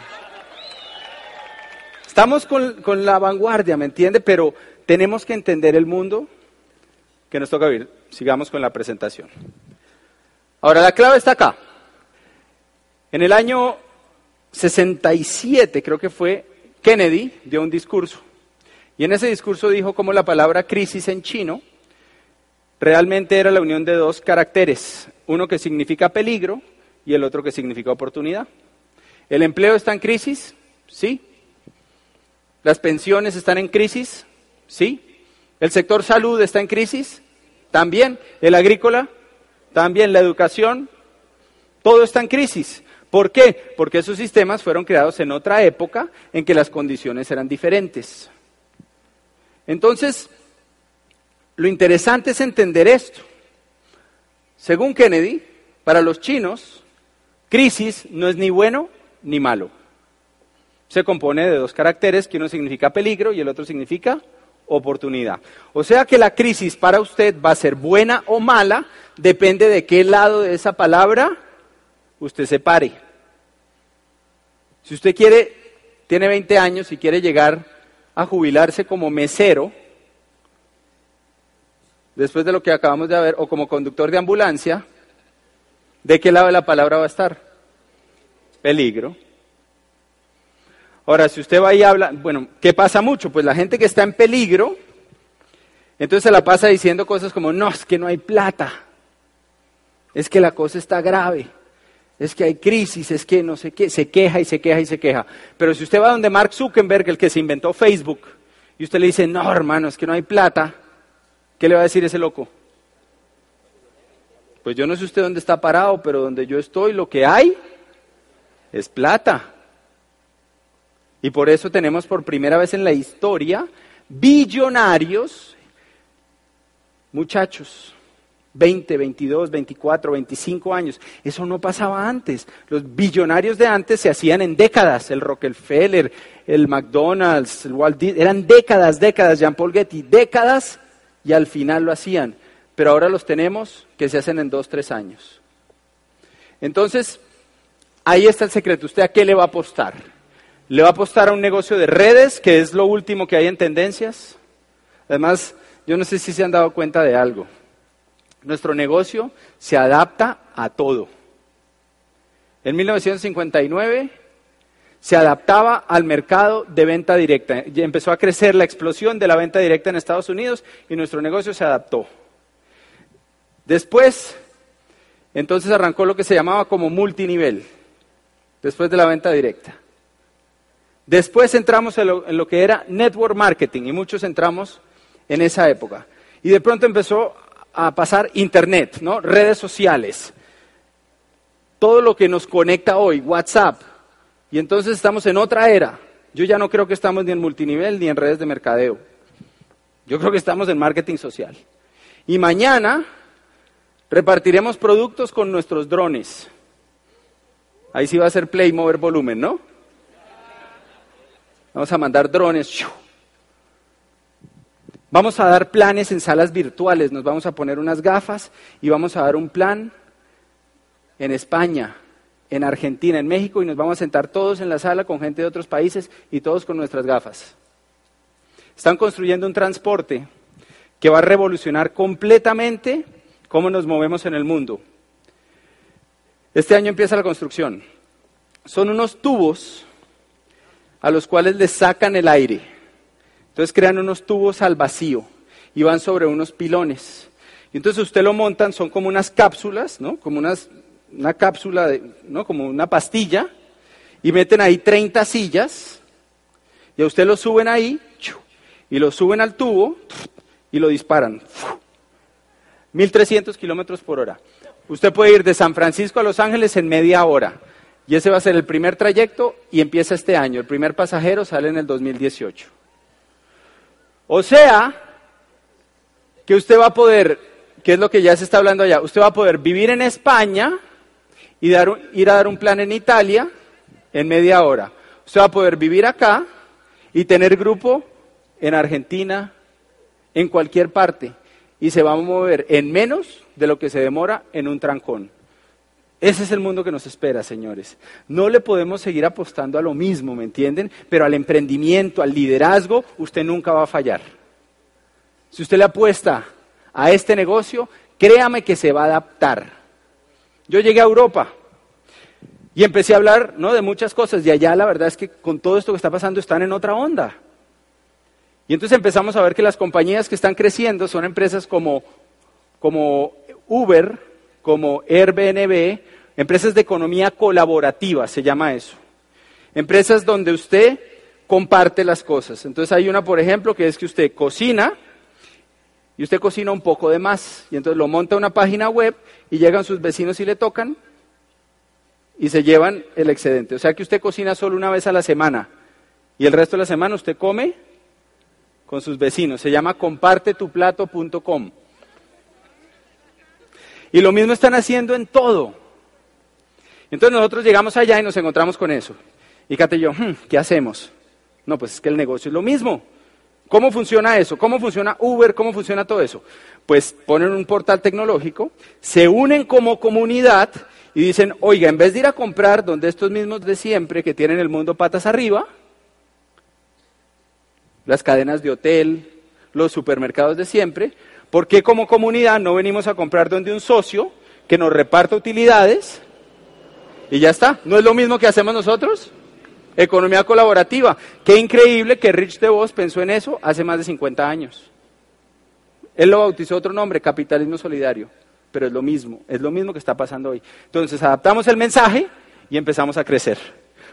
Estamos con, con, la vanguardia, ¿me entiende? Pero tenemos que entender el mundo que nos toca vivir. Sigamos con la presentación. Ahora, la clave está acá. En el año 67, creo que fue, Kennedy dio un discurso y en ese discurso dijo cómo la palabra crisis en chino realmente era la unión de dos caracteres, uno que significa peligro y el otro que significa oportunidad. ¿El empleo está en crisis? Sí. ¿Las pensiones están en crisis? Sí. ¿El sector salud está en crisis? También. ¿El agrícola? También. ¿La educación? Todo está en crisis. ¿Por qué? Porque esos sistemas fueron creados en otra época en que las condiciones eran diferentes. Entonces, lo interesante es entender esto. Según Kennedy, para los chinos, crisis no es ni bueno ni malo. Se compone de dos caracteres, que uno significa peligro y el otro significa oportunidad. O sea que la crisis para usted va a ser buena o mala, depende de qué lado de esa palabra usted se pare. Si usted quiere, tiene 20 años y quiere llegar a jubilarse como mesero, después de lo que acabamos de ver, o como conductor de ambulancia, ¿de qué lado de la palabra va a estar? Peligro. Ahora, si usted va y habla, bueno, ¿qué pasa mucho? Pues la gente que está en peligro, entonces se la pasa diciendo cosas como, no, es que no hay plata, es que la cosa está grave, es que hay crisis, es que no sé qué, se queja y se queja y se queja. Pero si usted va donde Mark Zuckerberg, el que se inventó Facebook, y usted le dice, no, hermano, es que no hay plata, ¿qué le va a decir ese loco? Pues yo no sé usted dónde está parado, pero donde yo estoy, lo que hay es plata. Y por eso tenemos por primera vez en la historia billonarios, muchachos, 20, 22, 24, 25 años. Eso no pasaba antes. Los billonarios de antes se hacían en décadas. El Rockefeller, el McDonald's, el Walt Disney, eran décadas, décadas, Jean Paul Getty, décadas y al final lo hacían. Pero ahora los tenemos que se hacen en dos, tres años. Entonces, ahí está el secreto. ¿Usted a qué le va a apostar? le va a apostar a un negocio de redes, que es lo último que hay en tendencias. Además, yo no sé si se han dado cuenta de algo. Nuestro negocio se adapta a todo. En 1959 se adaptaba al mercado de venta directa. Y empezó a crecer la explosión de la venta directa en Estados Unidos y nuestro negocio se adaptó. Después, entonces arrancó lo que se llamaba como multinivel, después de la venta directa. Después entramos en lo, que era network marketing y muchos entramos en esa época. Y de pronto empezó a pasar Internet, ¿no? redes sociales, todo lo que nos conecta hoy, WhatsApp. Y entonces estamos en otra era. Yo ya no creo que estamos ni en multinivel ni en redes de mercadeo. Yo creo que estamos en marketing social. Y mañana repartiremos productos con nuestros drones. Ahí sí va a ser play, mover volumen, ¿no? Vamos a mandar drones. Vamos a dar planes en salas virtuales. Nos vamos a poner unas gafas y vamos a dar un plan en España, en Argentina, en México y nos vamos a sentar todos en la sala con gente de otros países y todos con nuestras gafas. Están construyendo un transporte que va a revolucionar completamente cómo nos movemos en el mundo. Este año empieza la construcción. Son unos tubos a los cuales les sacan el aire. Entonces crean unos tubos al vacío y van sobre unos pilones. Y entonces usted lo montan, son como unas cápsulas, ¿no? Como unas, una cápsula, de, ¿no? Como una pastilla, y meten ahí 30 sillas, y a usted lo suben ahí, y lo suben al tubo, y lo disparan. 1300 kilómetros por hora. Usted puede ir de San Francisco a Los Ángeles en media hora. Y ese va a ser el primer trayecto y empieza este año. El primer pasajero sale en el 2018. O sea, que usted va a poder, que es lo que ya se está hablando allá, usted va a poder vivir en España y dar, ir a dar un plan en Italia en media hora. Usted va a poder vivir acá y tener grupo en Argentina, en cualquier parte. Y se va a mover en menos de lo que se demora en un trancón. Ese es el mundo que nos espera, señores. No le podemos seguir apostando a lo mismo, ¿me entienden? Pero al emprendimiento, al liderazgo, usted nunca va a fallar. Si usted le apuesta a este negocio, créame que se va a adaptar. Yo llegué a Europa y empecé a hablar ¿no? de muchas cosas y allá la verdad es que con todo esto que está pasando están en otra onda. Y entonces empezamos a ver que las compañías que están creciendo son empresas como, como Uber, como Airbnb, empresas de economía colaborativa, se llama eso. Empresas donde usted comparte las cosas. Entonces hay una, por ejemplo, que es que usted cocina y usted cocina un poco de más. Y entonces lo monta una página web y llegan sus vecinos y le tocan y se llevan el excedente. O sea que usted cocina solo una vez a la semana y el resto de la semana usted come con sus vecinos. Se llama compartetuplato.com. Y lo mismo están haciendo en todo. Entonces nosotros llegamos allá y nos encontramos con eso. Y Kate y yo, hmm, ¿qué hacemos? No, pues es que el negocio es lo mismo. ¿Cómo funciona eso? ¿Cómo funciona Uber? ¿Cómo funciona todo eso? Pues ponen un portal tecnológico, se unen como comunidad y dicen, oiga, en vez de ir a comprar donde estos mismos de siempre que tienen el mundo patas arriba, las cadenas de hotel, los supermercados de siempre, ¿por qué como comunidad no venimos a comprar donde un socio que nos reparta utilidades y ya está? ¿No es lo mismo que hacemos nosotros? Economía colaborativa. Qué increíble que Rich DeVos pensó en eso hace más de 50 años. Él lo bautizó otro nombre, capitalismo solidario, pero es lo mismo, es lo mismo que está pasando hoy. Entonces adaptamos el mensaje y empezamos a crecer,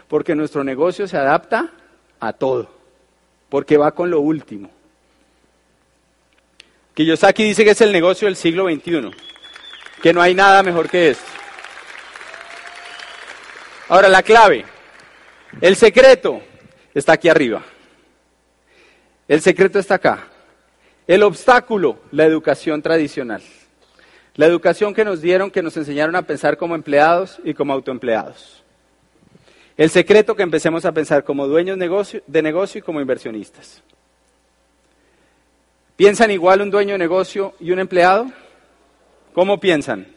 porque nuestro negocio se adapta a todo, porque va con lo último. Kiyosaki dice que es el negocio del siglo XXI, que no hay nada mejor que esto. Ahora la clave, el secreto está aquí arriba. El secreto está acá. El obstáculo, la educación tradicional. La educación que nos dieron, que nos enseñaron a pensar como empleados y como autoempleados. El secreto que empecemos a pensar como dueños de negocio y como inversionistas. ¿Piensan igual un dueño de negocio y un empleado? ¿Cómo piensan?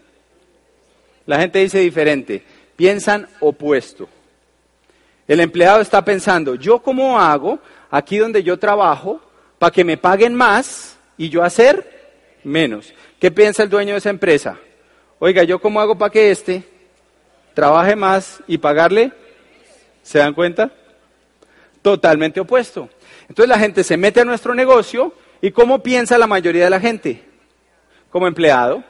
La gente dice diferente. Piensan opuesto. El empleado está pensando, ¿yo cómo hago aquí donde yo trabajo para que me paguen más y yo hacer menos? ¿Qué piensa el dueño de esa empresa? Oiga, ¿yo cómo hago para que éste trabaje más y pagarle? ¿Se dan cuenta? Totalmente opuesto. Entonces la gente se mete a nuestro negocio y ¿cómo piensa la mayoría de la gente? Como empleado.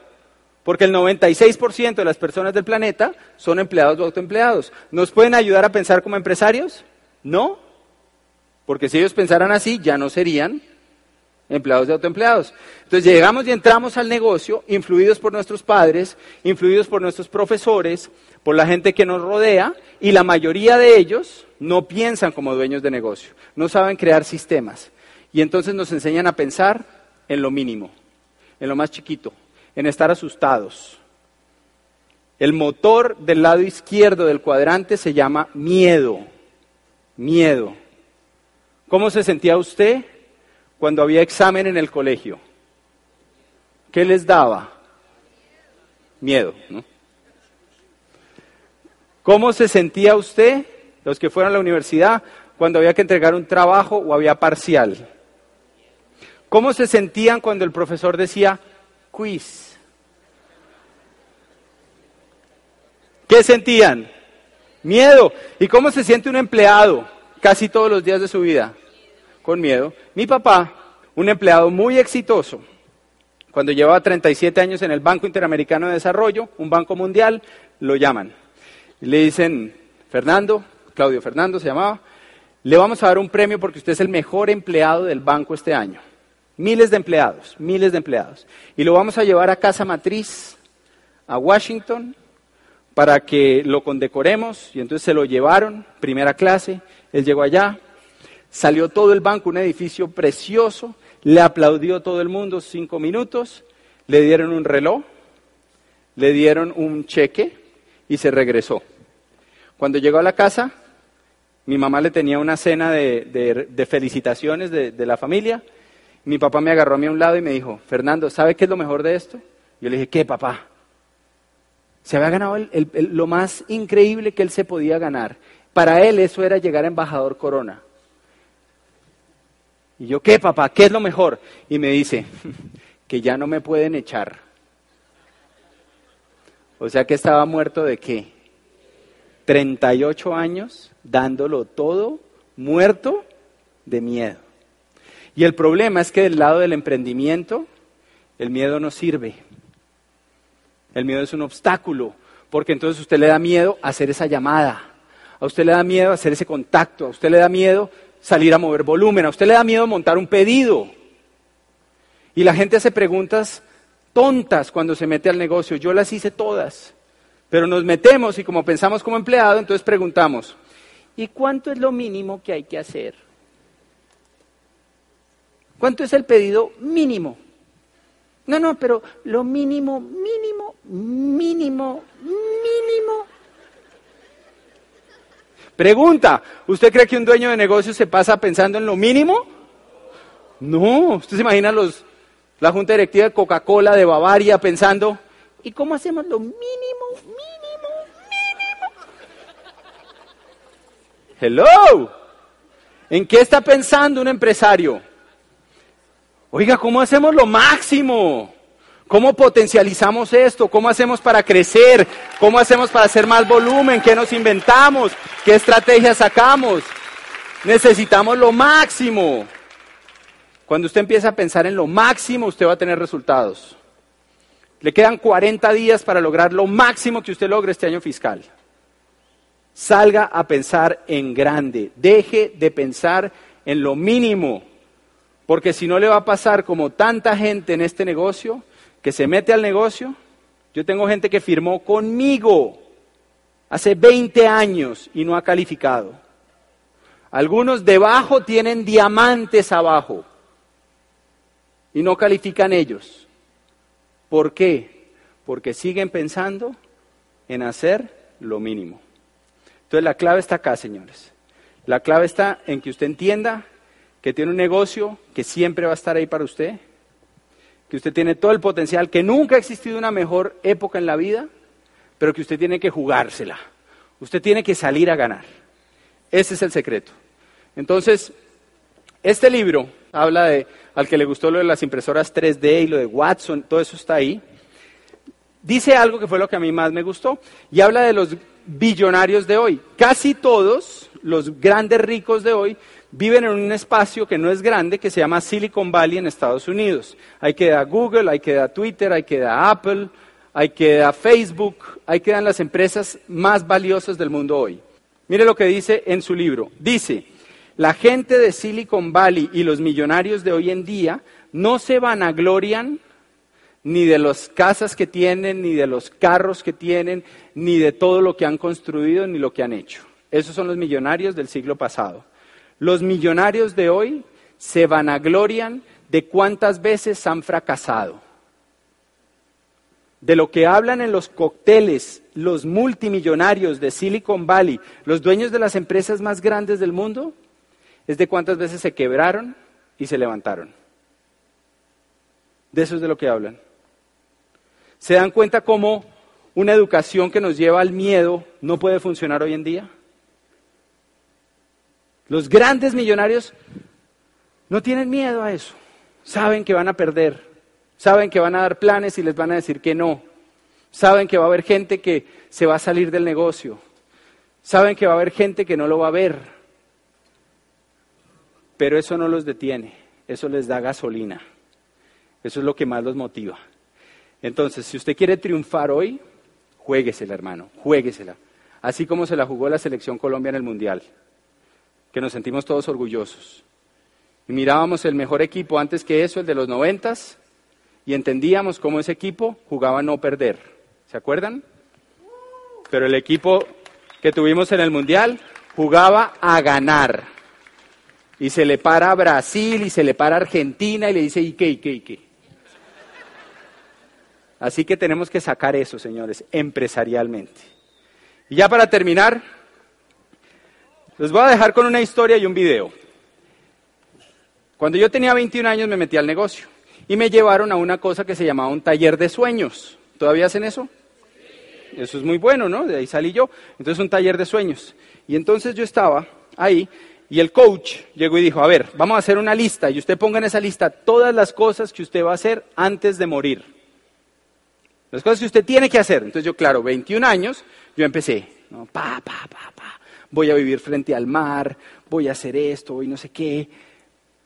Porque el 96% de las personas del planeta son empleados o autoempleados. ¿Nos pueden ayudar a pensar como empresarios? No. Porque si ellos pensaran así, ya no serían empleados de autoempleados. Entonces llegamos y entramos al negocio influidos por nuestros padres, influidos por nuestros profesores, por la gente que nos rodea, y la mayoría de ellos no piensan como dueños de negocio, no saben crear sistemas. Y entonces nos enseñan a pensar en lo mínimo, en lo más chiquito, en estar asustados. El motor del lado izquierdo del cuadrante se llama miedo. Miedo. ¿Cómo se sentía usted cuando había examen en el colegio? ¿Qué les daba? Miedo, ¿no? ¿Cómo se sentía usted, los que fueron a la universidad, cuando había que entregar un trabajo o había parcial? ¿Cómo se sentían cuando el profesor decía quiz? ¿Qué sentían? Miedo. ¿Y cómo se siente un empleado casi todos los días de su vida? Con miedo. Mi papá, un empleado muy exitoso, cuando llevaba 37 años en el Banco Interamericano de Desarrollo, un banco mundial, lo llaman. le dicen, Fernando, Claudio Fernando se llamaba, le vamos a dar un premio porque usted es el mejor empleado del banco este año. Miles de empleados, miles de empleados. Y lo vamos a llevar a casa matriz, a Washington, para que lo condecoremos y entonces se lo llevaron, primera clase, él llegó allá, salió todo el banco, un edificio precioso, le aplaudió todo el mundo cinco minutos, le dieron un reloj, le dieron un cheque y se regresó. Cuando llegó a la casa, mi mamá le tenía una cena de, felicitaciones de, de, la familia. Mi papá me agarró a mí a un lado y me dijo, Fernando, ¿sabe qué es lo mejor de esto? Yo le dije, ¿qué, papá? Se había ganado lo más increíble que él se podía ganar. Para él eso era llegar a embajador corona. Y yo, ¿qué, papá? ¿Qué es lo mejor? Y me dice, que ya no me pueden echar. O sea que estaba muerto de qué? 38 años dándolo todo, muerto de miedo. Y el problema es que del lado del emprendimiento, el miedo no sirve. El miedo es un obstáculo, porque entonces usted le da miedo hacer esa llamada, a usted le da miedo hacer ese contacto, a usted le da miedo salir a mover volumen, a usted le da miedo montar un pedido. Y la gente hace preguntas tontas cuando se mete al negocio, yo las hice todas, pero nos metemos y como pensamos como empleado, entonces preguntamos, ¿y cuánto es lo mínimo que hay que hacer? ¿Cuánto es el pedido mínimo? No, no, pero lo mínimo, mínimo, mínimo, mínimo. Pregunta, ¿usted cree que un dueño de negocio se pasa pensando en lo mínimo? No, usted se imagina los, la junta directiva de Coca-Cola de Bavaria pensando, ¿y cómo hacemos lo mínimo, mínimo, mínimo? Hello. ¿En qué está pensando un empresario? Oiga, ¿cómo hacemos lo máximo? ¿Cómo potencializamos esto? ¿Cómo hacemos para crecer? ¿Cómo hacemos para hacer más volumen? ¿Qué nos inventamos? ¿Qué estrategias sacamos? Necesitamos lo máximo. Cuando usted empieza a pensar en lo máximo, usted va a tener resultados. Le quedan 40 días para lograr lo máximo que usted logre este año fiscal. Salga a pensar en grande. Deje de pensar en lo mínimo. Porque si no le va a pasar como tanta gente en este negocio, que se mete al negocio. Yo tengo gente que firmó conmigo hace 20 años y no ha calificado. Algunos debajo tienen diamantes abajo y no califican ellos. ¿Por qué? Porque siguen pensando en hacer lo mínimo. Entonces la clave está acá, señores. La clave está en que usted entienda que tiene un negocio que siempre va a estar ahí para usted, que usted tiene todo el potencial, que nunca ha existido una mejor época en la vida, pero que usted tiene que jugársela. Usted tiene que salir a ganar. Ese es el secreto. Entonces, este libro habla de, al que le gustó lo de las impresoras 3D y lo de Watson, todo eso está ahí. Dice algo que fue lo que a mí más me gustó y habla de los billonarios de hoy. Casi todos los grandes ricos de hoy viven en un espacio que no es grande, que se llama Silicon Valley en Estados Unidos. Hay que dar Google, hay que dar Twitter, hay que dar Apple, hay que dar Facebook, hay que dar las empresas más valiosas del mundo hoy. Mire lo que dice en su libro. Dice, la gente de Silicon Valley y los millonarios de hoy en día no se vanaglorian ni de las casas que tienen, ni de los carros que tienen, ni de todo lo que han construido, ni lo que han hecho. Esos son los millonarios del siglo pasado. Los millonarios de hoy se vanaglorian de cuántas veces han fracasado. De lo que hablan en los cócteles los multimillonarios de Silicon Valley, los dueños de las empresas más grandes del mundo, es de cuántas veces se quebraron y se levantaron. De eso es de lo que hablan. ¿Se dan cuenta cómo una educación que nos lleva al miedo no puede funcionar hoy en día? Los grandes millonarios no tienen miedo a eso. Saben que van a perder. Saben que van a dar planes y les van a decir que no. Saben que va a haber gente que se va a salir del negocio. Saben que va a haber gente que no lo va a ver. Pero eso no los detiene. Eso les da gasolina. Eso es lo que más los motiva. Entonces, si usted quiere triunfar hoy, juéguesela, hermano, juéguesela. Así como se la jugó la selección Colombia en el Mundial, que nos sentimos todos orgullosos. Y mirábamos el mejor equipo antes que eso, el de los noventas, y entendíamos cómo ese equipo jugaba a no perder. ¿Se acuerdan? Pero el equipo que tuvimos en el Mundial jugaba a ganar. Y se le para a Brasil y se le para a Argentina y le dice, ¿y qué, y qué, y qué? Así que tenemos que sacar eso, señores, empresarialmente. Y ya para terminar, les voy a dejar con una historia y un video. Cuando yo tenía 21 años me metí al negocio y me llevaron a una cosa que se llamaba un taller de sueños. ¿Todavía hacen eso? Eso es muy bueno, ¿no? De ahí salí yo. Entonces un taller de sueños. Y entonces yo estaba ahí y el coach llegó y dijo, a ver, vamos a hacer una lista y usted ponga en esa lista todas las cosas que usted va a hacer antes de morir. Las cosas que usted tiene que hacer. Entonces yo, claro, 21 años, yo empecé, pa, pa, pa, voy a vivir frente al mar, voy a hacer esto, voy no sé qué.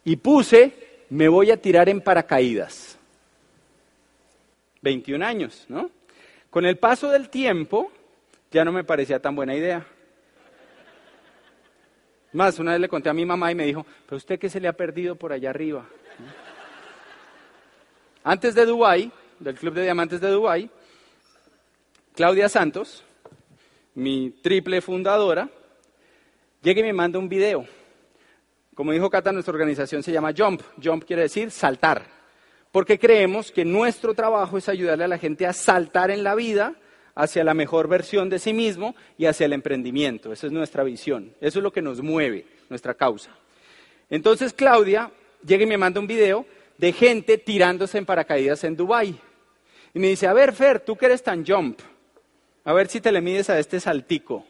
Y puse, me voy a tirar en paracaídas. 21 años, ¿no? Con el paso del tiempo, ya no me parecía tan buena idea. Más, una vez le conté a mi mamá y me dijo, pero usted qué se le ha perdido por allá arriba. Antes de Dubái, del Club de Diamantes de Dubái, Claudia Santos, mi triple fundadora, llega y me manda un video. Como dijo Cata, nuestra organización se llama Jump. Jump quiere decir saltar. Porque creemos que nuestro trabajo es ayudarle a la gente a saltar en la vida hacia la mejor versión de sí mismo y hacia el emprendimiento. Esa es nuestra visión. Eso es lo que nos mueve, nuestra causa. Entonces Claudia llega y me manda un video de gente tirándose en paracaídas en Dubái. Y me dice, a ver, Fer, tú que eres tan jump, a ver si te le mides a este saltico.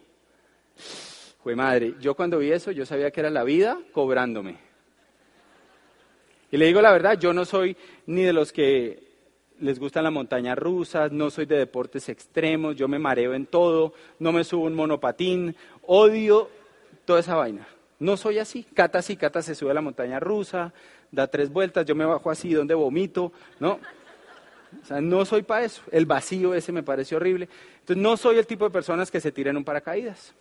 Fue madre, yo cuando vi eso, yo sabía que era la vida cobrándome. Y le digo la verdad, yo no soy ni de los que les gustan las montañas rusas, no soy de deportes extremos, yo me mareo en todo, no me subo un monopatín, odio toda esa vaina. No soy así. Cata sí, Cata se sube a la montaña rusa, da tres vueltas, yo me bajo así donde vomito, ¿no? O sea, no soy para eso. El vacío ese me parece horrible. Entonces, no soy el tipo de personas que se tiran un paracaídas.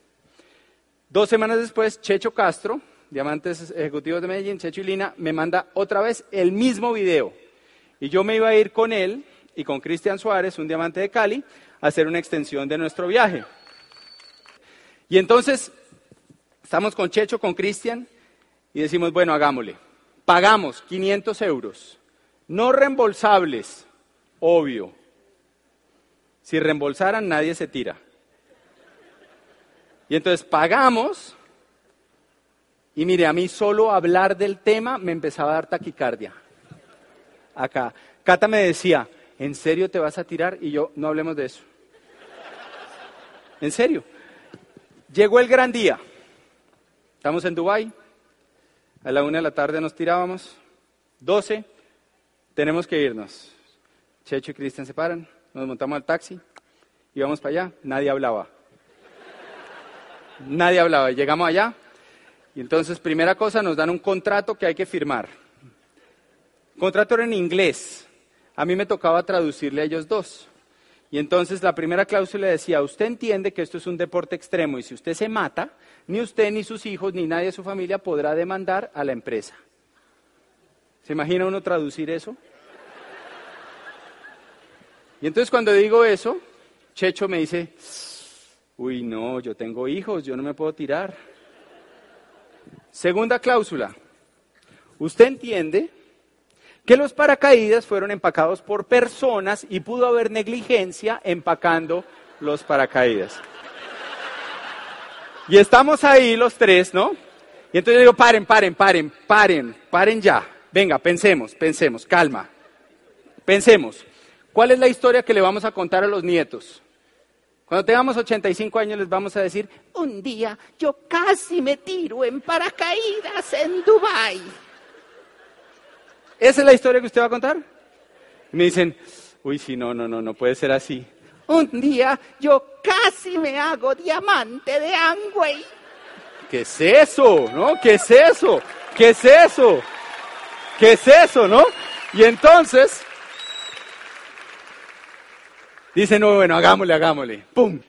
Dos semanas después, Checho Castro, Diamantes Ejecutivos de Medellín, Checho y Lina, me manda otra vez el mismo video. Y yo me iba a ir con él y con Cristian Suárez, un diamante de Cali, a hacer una extensión de nuestro viaje. Y entonces, estamos con Checho, con Cristian, y decimos, bueno, hagámosle. Pagamos 500 euros, no reembolsables, obvio. Si reembolsaran, nadie se tira. Y entonces pagamos, y mire, a mí solo hablar del tema me empezaba a dar taquicardia. Acá. Cata me decía, ¿en serio te vas a tirar? Y yo, no hablemos de eso. En serio. Llegó el gran día. Estamos en Dubái. A la una de la tarde nos tirábamos. Doce. Tenemos que irnos. Checho y Cristian se paran. Nos montamos al taxi. Y vamos para allá. Nadie hablaba. Nadie hablaba. Llegamos allá. Y entonces, primera cosa, nos dan un contrato que hay que firmar. Contrato era en inglés. A mí me tocaba traducirle a ellos dos. Y entonces la primera cláusula decía, usted entiende que esto es un deporte extremo y si usted se mata, ni usted, ni sus hijos, ni nadie de su familia podrá demandar a la empresa. ¿Se imagina uno traducir eso? Y entonces cuando digo eso, Checho me dice, uy, no, yo tengo hijos, yo no me puedo tirar. Segunda cláusula, usted entiende que los paracaídas fueron empacados por personas y pudo haber negligencia empacando los paracaídas. Y estamos ahí los tres, ¿no? Y entonces yo digo, paren, paren, paren, paren, paren ya. Venga, pensemos, pensemos, calma. Pensemos, ¿cuál es la historia que le vamos a contar a los nietos? Cuando tengamos 85 años les vamos a decir, un día yo casi me tiro en paracaídas en Dubái. ¿Esa es la historia que usted va a contar? Y me dicen, uy, sí, no, no, no, no puede ser así. Un día yo casi me hago diamante de Angway. ¿Qué es eso? ¿No? ¿Qué es eso? ¿Qué es eso? ¿Qué es eso? ¿No? Y entonces, dicen, no, bueno, hagámosle, hagámosle. ¡Pum!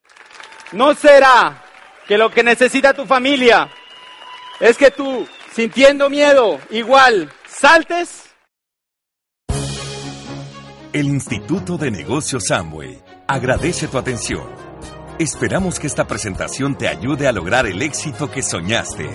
¿No será que lo que necesita tu familia es que tú, sintiendo miedo, igual, saltes? El Instituto de Negocios Samway agradece tu atención. Esperamos que esta presentación te ayude a lograr el éxito que soñaste.